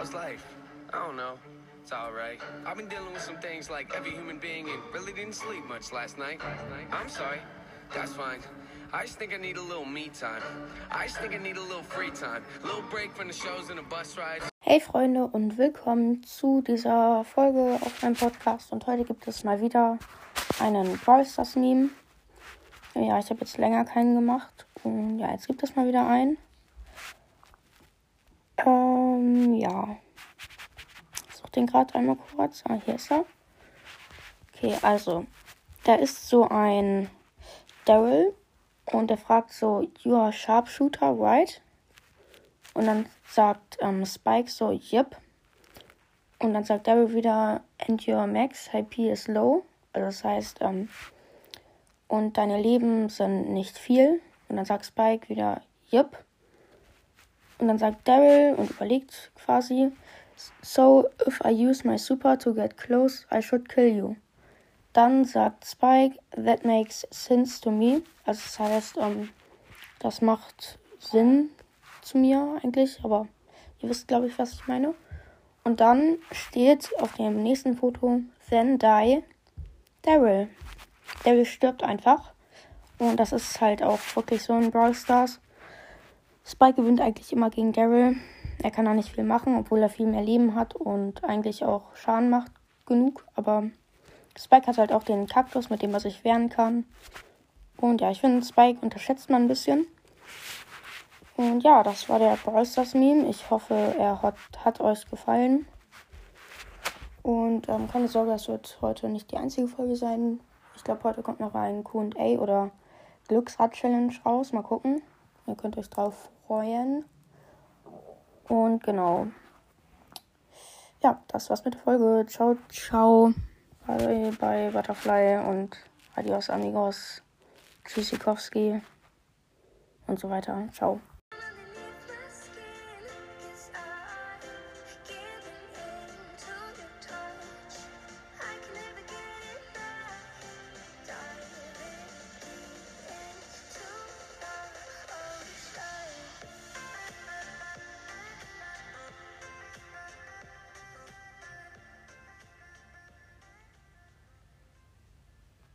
How's life? I don't know. It's alright. I've been dealing with some things like every human being and really didn't sleep much last night. I'm sorry. That's fine. I just think I need a little me time. I just think I need a little free time. A little break from the shows and the bus rides. Hey Freunde und willkommen zu dieser Folge auf meinem Podcast. Und heute gibt es mal wieder einen Brawl Stars Meme. Ja, ich habe jetzt länger keinen gemacht. Und ja, jetzt gibt es mal wieder einen. Ähm, ja. Ich suche den gerade einmal kurz. Ah, hier ist er. Okay, also. Da ist so ein Daryl. Und der fragt so, you are sharpshooter, right? Und dann sagt ähm, Spike so, yep. Und dann sagt Daryl wieder, and your max HP is low. Also das heißt, ähm, und deine Leben sind nicht viel. Und dann sagt Spike wieder, yep. Und dann sagt Daryl und überlegt quasi, so if I use my super to get close, I should kill you. Dann sagt Spike, that makes sense to me. Also das heißt, ähm, das macht Sinn zu mir eigentlich, aber ihr wisst, glaube ich, was ich meine. Und dann steht auf dem nächsten Foto, then die Daryl. Daryl stirbt einfach. Und das ist halt auch wirklich so in Brawl Stars. Spike gewinnt eigentlich immer gegen Daryl. Er kann da nicht viel machen, obwohl er viel mehr Leben hat und eigentlich auch Schaden macht genug. Aber Spike hat halt auch den Kaktus, mit dem er sich wehren kann. Und ja, ich finde, Spike unterschätzt man ein bisschen. Und ja, das war der Brawl Meme. Ich hoffe, er hat, hat euch gefallen. Und ähm, keine Sorge, es wird heute nicht die einzige Folge sein. Ich glaube, heute kommt noch ein QA oder Glücksrad-Challenge raus. Mal gucken. Ihr könnt euch drauf freuen. Und genau. Ja, das war's mit der Folge. Ciao, ciao. Bei, bei Butterfly und Adios Amigos. Tschüssikowski und so weiter. Ciao.